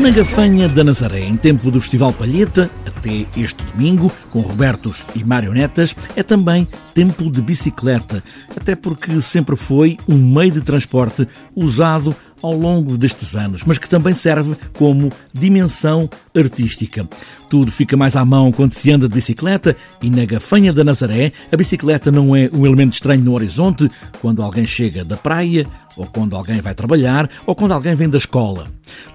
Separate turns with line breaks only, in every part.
Na Gafanha da Nazaré, em tempo do Festival Palheta, até este domingo, com Robertos e marionetas, é também tempo de bicicleta, até porque sempre foi um meio de transporte usado ao longo destes anos, mas que também serve como dimensão artística. Tudo fica mais à mão quando se anda de bicicleta e na Gafanha da Nazaré a bicicleta não é um elemento estranho no horizonte quando alguém chega da praia, ou quando alguém vai trabalhar, ou quando alguém vem da escola.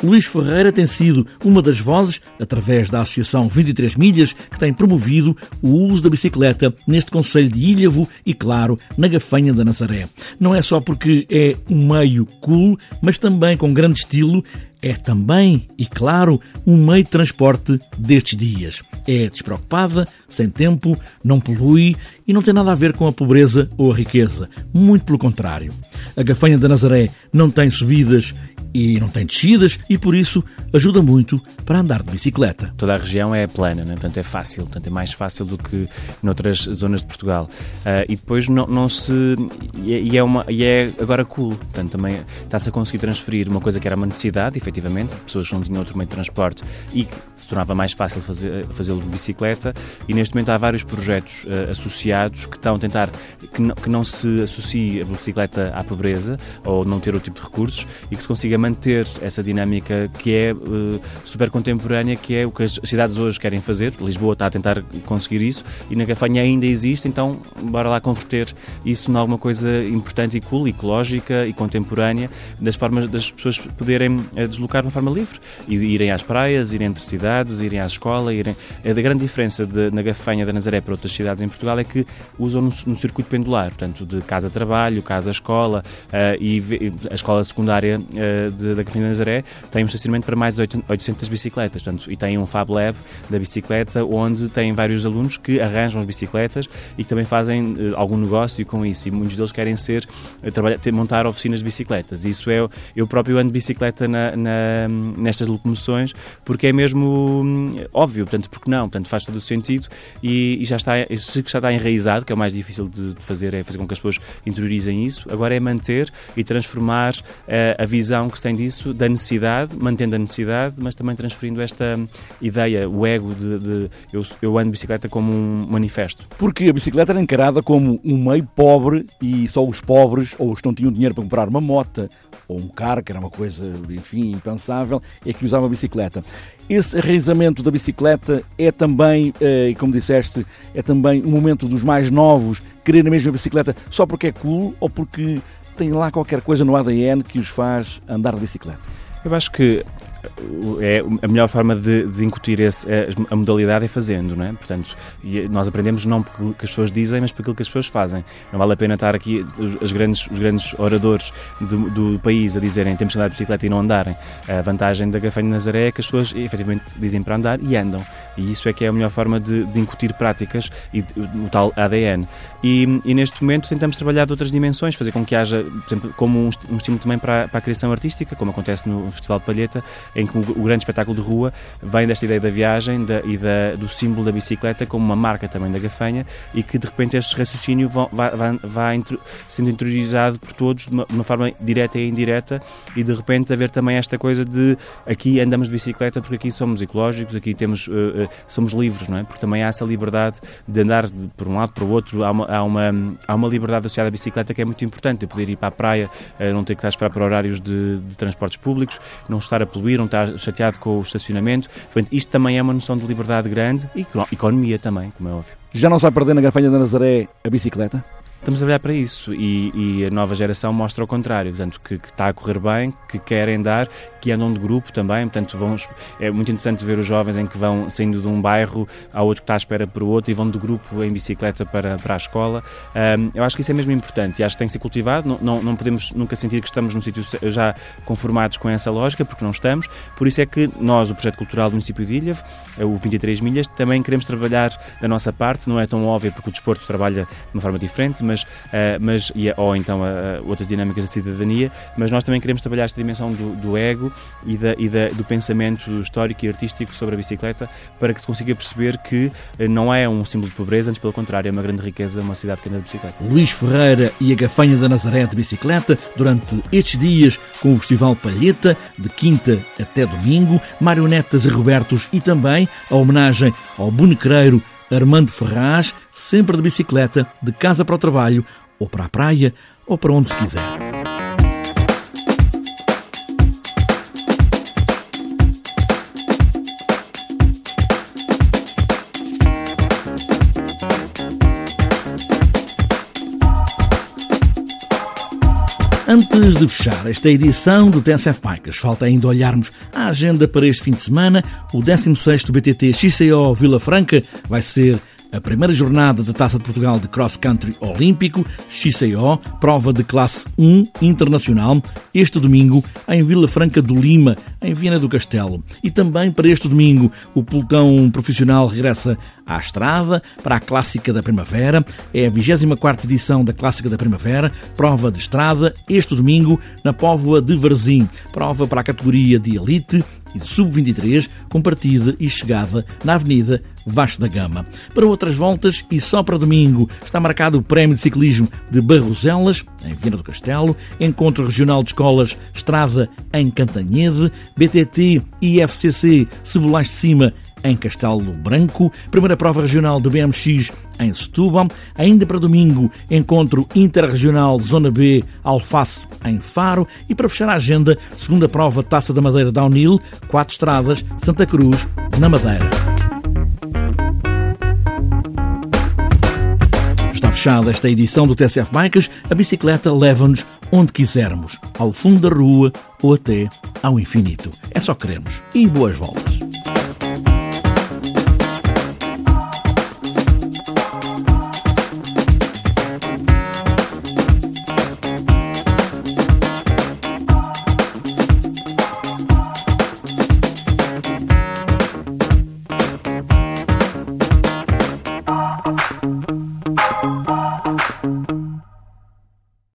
Luís Ferreira tem sido uma das vozes, através da Associação 23 Milhas, que tem promovido o uso da bicicleta neste Conselho de Ilhavo e, claro, na Gafanha da Nazaré. Não é só porque é um meio cool, mas também com grande estilo é também, e claro, um meio de transporte destes dias. É despreocupada, sem tempo, não polui e não tem nada a ver com a pobreza ou a riqueza. Muito pelo contrário. A gafanha da Nazaré não tem subidas e não tem descidas e por isso ajuda muito para andar de bicicleta.
Toda a região é plana, né? portanto é fácil, portanto é mais fácil do que noutras zonas de Portugal. Uh, e depois não, não se. E é, uma, e é agora cool, portanto também está-se a conseguir transferir uma coisa que era uma necessidade, efetivamente, pessoas que não tinham outro meio de transporte e que se tornava mais fácil fazer, fazê-lo de bicicleta. E neste momento há vários projetos uh, associados que estão a tentar que não, que não se associe a bicicleta à pobreza ou não ter outro tipo de recursos e que se consiga manter essa dinâmica que é uh, super contemporânea, que é o que as cidades hoje querem fazer. Lisboa está a tentar conseguir isso e na Gafanha ainda existe, então bora lá converter isso em alguma coisa importante e cool, ecológica e contemporânea, das formas das pessoas poderem uh, deslocar de uma forma livre e irem às praias, irem entre cidades, irem à escola. Irem... A grande diferença de, na Gafanha da Nazaré para outras cidades em Portugal é que usam no, no circuito pendular, portanto, de casa-trabalho, casa-escola uh, e a escola secundária de, da Cafinha de Nazaré tem um estacionamento para mais de 800 bicicletas portanto, e tem um Fab Lab da bicicleta onde tem vários alunos que arranjam as bicicletas e que também fazem uh, algum negócio com isso e muitos deles querem ser uh, trabalhar, ter, montar oficinas de bicicletas. Isso é eu próprio ando de bicicleta na, na, nestas locomoções porque é mesmo hum, óbvio, portanto, porque não, portanto, faz todo o sentido e, e já está, se já está enraizado, que é o mais difícil de, de, fazer, é fazer com que as pessoas interiorizem isso, agora é manter e transformar uh, a visão que tem disso, da necessidade, mantendo a necessidade, mas também transferindo esta ideia, o ego de, de eu, eu ando bicicleta como um manifesto.
Porque a bicicleta era encarada como um meio pobre e só os pobres, ou os que não tinham dinheiro para comprar uma moto ou um carro, que era uma coisa, enfim, impensável, é que usavam a bicicleta. Esse arraizamento da bicicleta é também, eh, como disseste, é também um momento dos mais novos querer a mesma bicicleta só porque é cool ou porque tem lá qualquer coisa no ADN que os faz andar de bicicleta?
Eu acho que é a melhor forma de, de incutir esse, é, a modalidade é fazendo, não é? Portanto, nós aprendemos não porque as pessoas dizem, mas aquilo que as pessoas fazem. Não vale a pena estar aqui os, grandes, os grandes oradores do, do, país a dizerem temos que andar de bicicleta e não andarem. A vantagem da Gafanha de Nazaré é que as pessoas efetivamente dizem para andar e andam. E isso é que é a melhor forma de, de incutir práticas e o tal ADN. E, e, neste momento tentamos trabalhar de outras dimensões, fazer com que haja, por exemplo, como um, estímulo também para, para a criação artística, como acontece no Festival de Palheta, em que o, o, grande espetáculo de rua vem desta ideia da viagem da, e da, do símbolo da bicicleta como uma marca também da gafanha e que de repente este raciocínio vai, sendo interiorizado por todos de uma, de uma, forma direta e indireta e de repente haver também esta coisa de aqui andamos de bicicleta porque aqui somos ecológicos, aqui temos, uh, somos livres, não é? Porque também há essa liberdade de andar por um lado para o outro, há uma, há, uma, há uma liberdade associada à bicicleta que é muito importante, eu poder ir para a praia, uh, não ter que estar a esperar por horários de, de transportes públicos, não estar a poluir, não estar chateado com o estacionamento. Portanto, isto também é uma noção de liberdade grande e economia também, como é óbvio.
Já não se vai perder na Gafanha da Nazaré a bicicleta?
Estamos a olhar para isso e, e, a nova geração mostra o contrário, portanto, que, que, está a correr bem, que querem dar, que andam de grupo também, portanto, vão, é muito interessante ver os jovens em que vão saindo de um bairro a outro que está à espera para o outro e vão de grupo em bicicleta para, para a escola. Um, eu acho que isso é mesmo importante e acho que tem que ser cultivado, não, não, não podemos nunca sentir que estamos num sítio já conformados com essa lógica, porque não estamos, por isso é que nós, o Projeto Cultural do município de Ilha, o 23 Milhas, também queremos trabalhar da nossa parte, não é tão óbvio porque o desporto trabalha de uma forma diferente, mas, uh, mas e, ou então uh, outras dinâmicas da cidadania, mas nós também queremos trabalhar esta dimensão do, do ego e, da, e da, do pensamento histórico e artístico sobre a bicicleta para que se consiga perceber que não é um símbolo de pobreza, antes pelo contrário, é uma grande riqueza, uma cidade que anda de bicicleta.
Luís Ferreira e a Gafanha da Nazaré de bicicleta durante estes dias com o Festival Palheta, de quinta até domingo, marionetas e Robertos e também a homenagem ao bonequeiro Armando Ferraz, sempre de bicicleta, de casa para o trabalho, ou para a praia, ou para onde se quiser. Antes de fechar esta edição do TSF Bikes, falta ainda olharmos a agenda para este fim de semana. O 16º BTT XCO Vila Franca vai ser a primeira jornada da Taça de Portugal de Cross Country Olímpico, XCO, prova de classe 1 internacional, este domingo em Vila Franca do Lima, em Viana do Castelo. E também para este domingo, o pelotão profissional regressa à estrada para a Clássica da Primavera. É a 24 edição da Clássica da Primavera, prova de estrada, este domingo na Póvoa de Varzim. Prova para a categoria de elite e de sub-23, com partida e chegada na Avenida Vasco da Gama. Para outras voltas, e só para domingo, está marcado o Prémio de Ciclismo de Barroselas, em Viana do Castelo, Encontro Regional de Escolas Estrada em Cantanhede, BTT e FCC Cebolais de Cima em Castelo Branco, primeira prova regional de BMX em Setúbal, ainda para domingo, encontro interregional Zona B Alface em Faro e para fechar a agenda, segunda prova Taça da Madeira Downhill, quatro estradas, Santa Cruz, na Madeira. Está fechada esta edição do TSF Bikes. A bicicleta leva-nos onde quisermos, ao fundo da rua ou até ao infinito. É só queremos. E boas voltas.